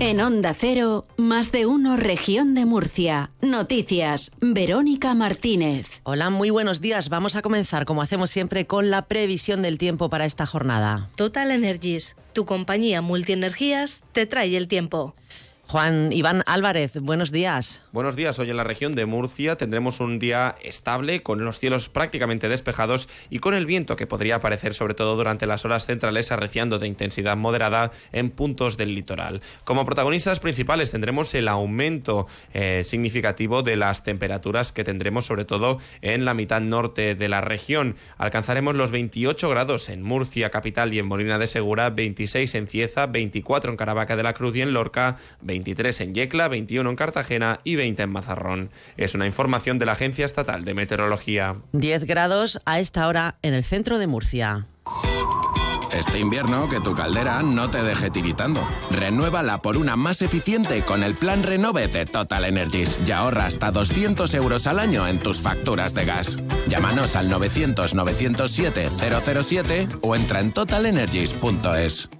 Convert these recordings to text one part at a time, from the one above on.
En Onda Cero, más de uno región de Murcia. Noticias, Verónica Martínez. Hola, muy buenos días. Vamos a comenzar, como hacemos siempre, con la previsión del tiempo para esta jornada. Total Energies, tu compañía multienergías, te trae el tiempo. Juan Iván Álvarez, buenos días. Buenos días. Hoy en la región de Murcia tendremos un día estable, con los cielos prácticamente despejados y con el viento que podría aparecer sobre todo durante las horas centrales arreciando de intensidad moderada en puntos del litoral. Como protagonistas principales tendremos el aumento eh, significativo de las temperaturas que tendremos sobre todo en la mitad norte de la región. Alcanzaremos los 28 grados en Murcia capital y en Molina de Segura, 26 en Cieza, 24 en Caravaca de la Cruz y en Lorca, 23 en Yecla, 21 en Cartagena y 20 en Mazarrón. Es una información de la Agencia Estatal de Meteorología. 10 grados a esta hora en el centro de Murcia. Este invierno que tu caldera no te deje tiritando. Renuévala por una más eficiente con el plan Renove de Total Energies y ahorra hasta 200 euros al año en tus facturas de gas. Llámanos al 900 907 007 o entra en totalenergies.es.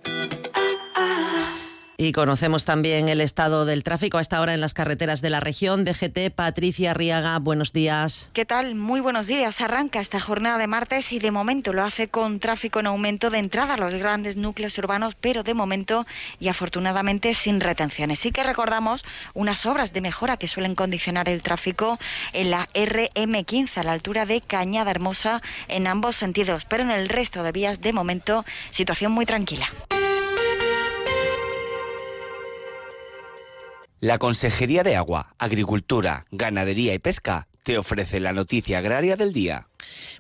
Y conocemos también el estado del tráfico a esta hora en las carreteras de la región. DGT, Patricia Riaga, buenos días. ¿Qué tal? Muy buenos días. Arranca esta jornada de martes y de momento lo hace con tráfico en aumento de entrada a los grandes núcleos urbanos, pero de momento y afortunadamente sin retenciones. Sí que recordamos unas obras de mejora que suelen condicionar el tráfico en la RM15 a la altura de Cañada Hermosa en ambos sentidos, pero en el resto de vías de momento situación muy tranquila. La Consejería de Agua, Agricultura, Ganadería y Pesca te ofrece la noticia agraria del día.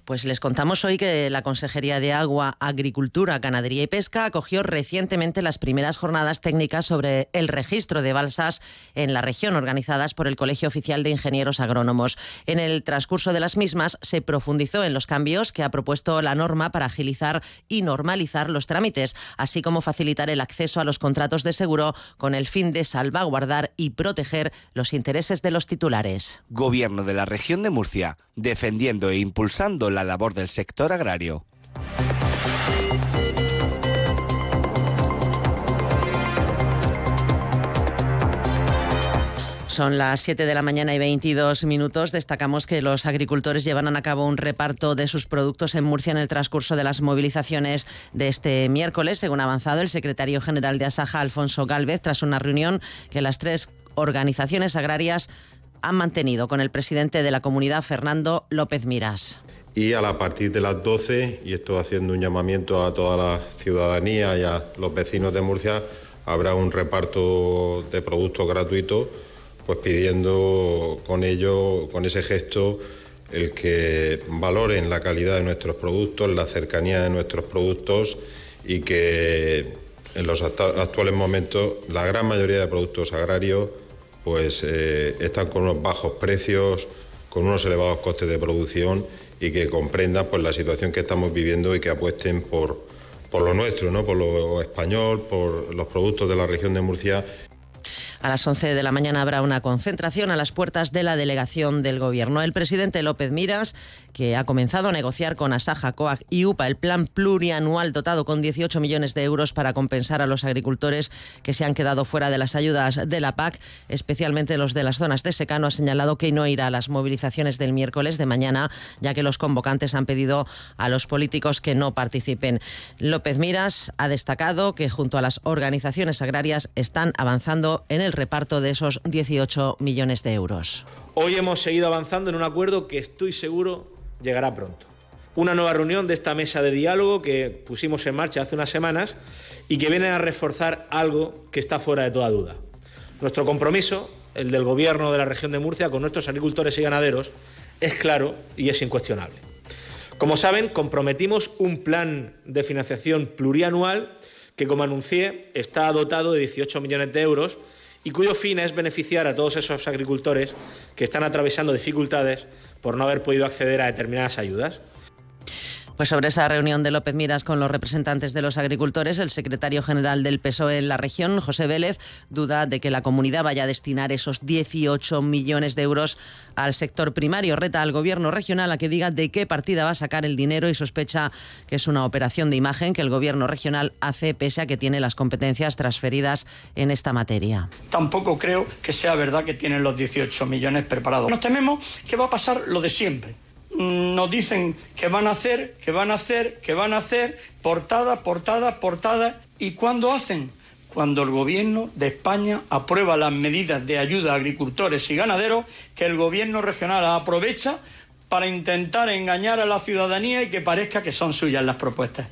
Pues les contamos hoy que la Consejería de Agua, Agricultura, Ganadería y Pesca acogió recientemente las primeras jornadas técnicas sobre el registro de balsas en la región organizadas por el Colegio Oficial de Ingenieros Agrónomos. En el transcurso de las mismas se profundizó en los cambios que ha propuesto la norma para agilizar y normalizar los trámites, así como facilitar el acceso a los contratos de seguro con el fin de salvaguardar y proteger los intereses de los titulares. Gobierno de la región de Murcia, defendiendo e impulsando la labor del sector agrario. Son las 7 de la mañana y 22 minutos. Destacamos que los agricultores llevan a cabo un reparto de sus productos en Murcia en el transcurso de las movilizaciones de este miércoles, según ha avanzado el secretario general de Asaja, Alfonso Galvez, tras una reunión que las tres organizaciones agrarias han mantenido con el presidente de la comunidad, Fernando López Miras y a la partir de las 12, y esto haciendo un llamamiento a toda la ciudadanía y a los vecinos de Murcia, habrá un reparto de productos gratuitos, pues pidiendo con ello, con ese gesto, el que valoren la calidad de nuestros productos, la cercanía de nuestros productos y que en los actuales momentos la gran mayoría de productos agrarios pues eh, están con unos bajos precios, con unos elevados costes de producción y que comprendan pues, la situación que estamos viviendo y que apuesten por, por lo nuestro, ¿no? por lo español, por los productos de la región de Murcia a las 11 de la mañana habrá una concentración a las puertas de la delegación del Gobierno. El presidente López Miras, que ha comenzado a negociar con Asaja, COAG y UPA el plan plurianual dotado con 18 millones de euros para compensar a los agricultores que se han quedado fuera de las ayudas de la PAC, especialmente los de las zonas de secano, ha señalado que no irá a las movilizaciones del miércoles de mañana, ya que los convocantes han pedido a los políticos que no participen. López Miras ha destacado que junto a las organizaciones agrarias están avanzando en el el reparto de esos 18 millones de euros. Hoy hemos seguido avanzando en un acuerdo que estoy seguro llegará pronto. Una nueva reunión de esta mesa de diálogo que pusimos en marcha hace unas semanas y que viene a reforzar algo que está fuera de toda duda. Nuestro compromiso, el del Gobierno de la región de Murcia, con nuestros agricultores y ganaderos, es claro y es incuestionable. Como saben, comprometimos un plan de financiación plurianual que, como anuncié, está dotado de 18 millones de euros y cuyo fin es beneficiar a todos esos agricultores que están atravesando dificultades por no haber podido acceder a determinadas ayudas. Pues sobre esa reunión de López Miras con los representantes de los agricultores, el secretario general del PSOE en la región, José Vélez, duda de que la comunidad vaya a destinar esos 18 millones de euros al sector primario. Reta al gobierno regional a que diga de qué partida va a sacar el dinero y sospecha que es una operación de imagen que el gobierno regional hace pese a que tiene las competencias transferidas en esta materia. Tampoco creo que sea verdad que tienen los 18 millones preparados. Nos tememos que va a pasar lo de siempre nos dicen que van a hacer, que van a hacer, que van a hacer, portada, portada, portada. ¿Y cuándo hacen? Cuando el gobierno de España aprueba las medidas de ayuda a agricultores y ganaderos que el gobierno regional aprovecha para intentar engañar a la ciudadanía y que parezca que son suyas las propuestas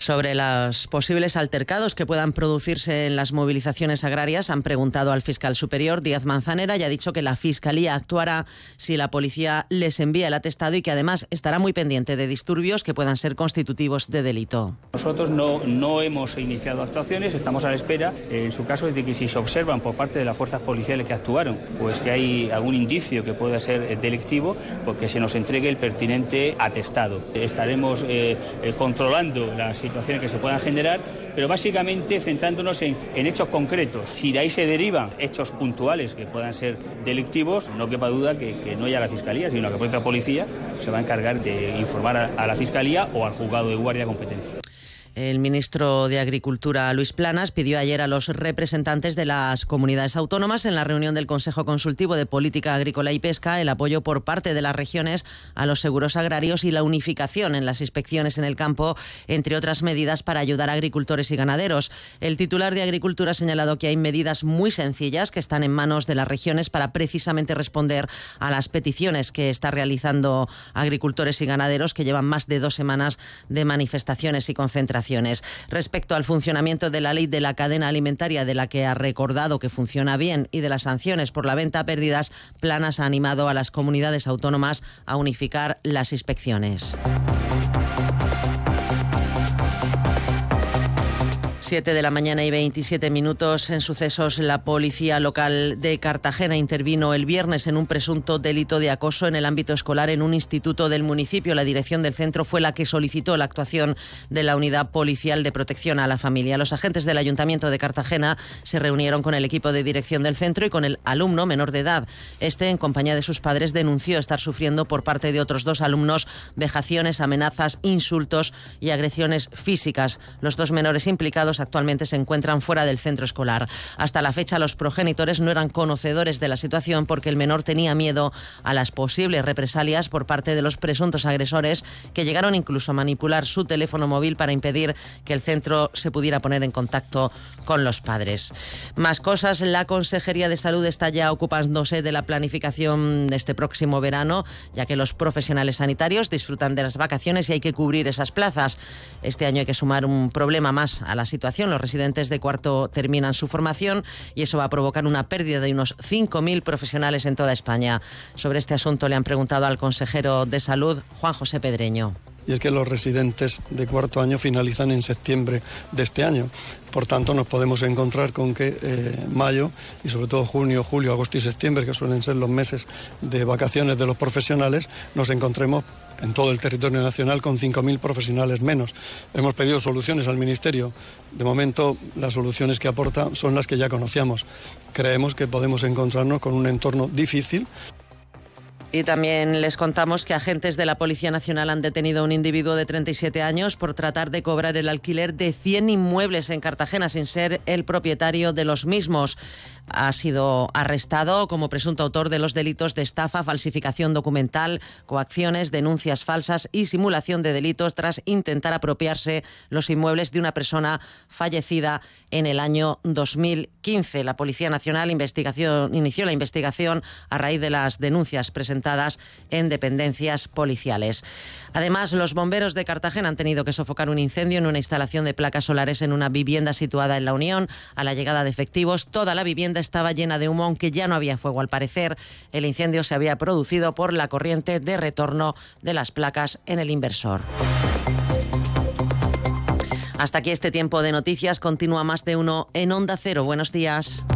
sobre los posibles altercados que puedan producirse en las movilizaciones agrarias han preguntado al fiscal superior Díaz Manzanera y ha dicho que la Fiscalía actuará si la policía les envía el atestado y que además estará muy pendiente de disturbios que puedan ser constitutivos de delito. Nosotros no, no hemos iniciado actuaciones, estamos a la espera, en su caso, de que si se observan por parte de las fuerzas policiales que actuaron, pues que hay algún indicio que pueda ser delictivo, porque se nos entregue el pertinente atestado. Estaremos eh, eh, controlando la situación situaciones que se puedan generar, pero básicamente centrándonos en, hechos concretos. Si de ahí se derivan hechos puntuales que puedan ser delictivos, no quepa duda que, no haya la Fiscalía, sino que la propia policía se va a encargar de informar a la Fiscalía o al juzgado de guardia competente. El ministro de Agricultura, Luis Planas, pidió ayer a los representantes de las comunidades autónomas en la reunión del Consejo Consultivo de Política Agrícola y Pesca el apoyo por parte de las regiones a los seguros agrarios y la unificación en las inspecciones en el campo, entre otras medidas para ayudar a agricultores y ganaderos. El titular de Agricultura ha señalado que hay medidas muy sencillas que están en manos de las regiones para precisamente responder a las peticiones que está realizando agricultores y ganaderos que llevan más de dos semanas de manifestaciones y concentraciones Respecto al funcionamiento de la ley de la cadena alimentaria, de la que ha recordado que funciona bien, y de las sanciones por la venta a pérdidas, Planas ha animado a las comunidades autónomas a unificar las inspecciones. 7 de la mañana y 27 minutos en sucesos, la policía local de Cartagena intervino el viernes en un presunto delito de acoso en el ámbito escolar en un instituto del municipio. La dirección del centro fue la que solicitó la actuación de la unidad policial de protección a la familia. Los agentes del ayuntamiento de Cartagena se reunieron con el equipo de dirección del centro y con el alumno menor de edad. Este, en compañía de sus padres, denunció estar sufriendo por parte de otros dos alumnos vejaciones, amenazas, insultos y agresiones físicas. Los dos menores implicados actualmente se encuentran fuera del centro escolar. Hasta la fecha los progenitores no eran conocedores de la situación porque el menor tenía miedo a las posibles represalias por parte de los presuntos agresores que llegaron incluso a manipular su teléfono móvil para impedir que el centro se pudiera poner en contacto con los padres. Más cosas, la Consejería de Salud está ya ocupándose de la planificación de este próximo verano, ya que los profesionales sanitarios disfrutan de las vacaciones y hay que cubrir esas plazas. Este año hay que sumar un problema más a la situación los residentes de cuarto terminan su formación y eso va a provocar una pérdida de unos 5.000 profesionales en toda España. Sobre este asunto le han preguntado al consejero de Salud, Juan José Pedreño y es que los residentes de cuarto año finalizan en septiembre de este año. Por tanto, nos podemos encontrar con que eh, mayo y sobre todo junio, julio, agosto y septiembre, que suelen ser los meses de vacaciones de los profesionales, nos encontremos en todo el territorio nacional con 5.000 profesionales menos. Hemos pedido soluciones al Ministerio. De momento, las soluciones que aporta son las que ya conocíamos. Creemos que podemos encontrarnos con un entorno difícil. Y también les contamos que agentes de la Policía Nacional han detenido a un individuo de 37 años por tratar de cobrar el alquiler de 100 inmuebles en Cartagena sin ser el propietario de los mismos ha sido arrestado como presunto autor de los delitos de estafa, falsificación documental, coacciones, denuncias falsas y simulación de delitos tras intentar apropiarse los inmuebles de una persona fallecida en el año 2015. La Policía Nacional investigación, inició la investigación a raíz de las denuncias presentadas en dependencias policiales. Además, los bomberos de Cartagena han tenido que sofocar un incendio en una instalación de placas solares en una vivienda situada en la Unión. A la llegada de efectivos, toda la estaba llena de humo, aunque ya no había fuego. Al parecer, el incendio se había producido por la corriente de retorno de las placas en el inversor. Hasta aquí este tiempo de noticias. Continúa más de uno en Onda Cero. Buenos días.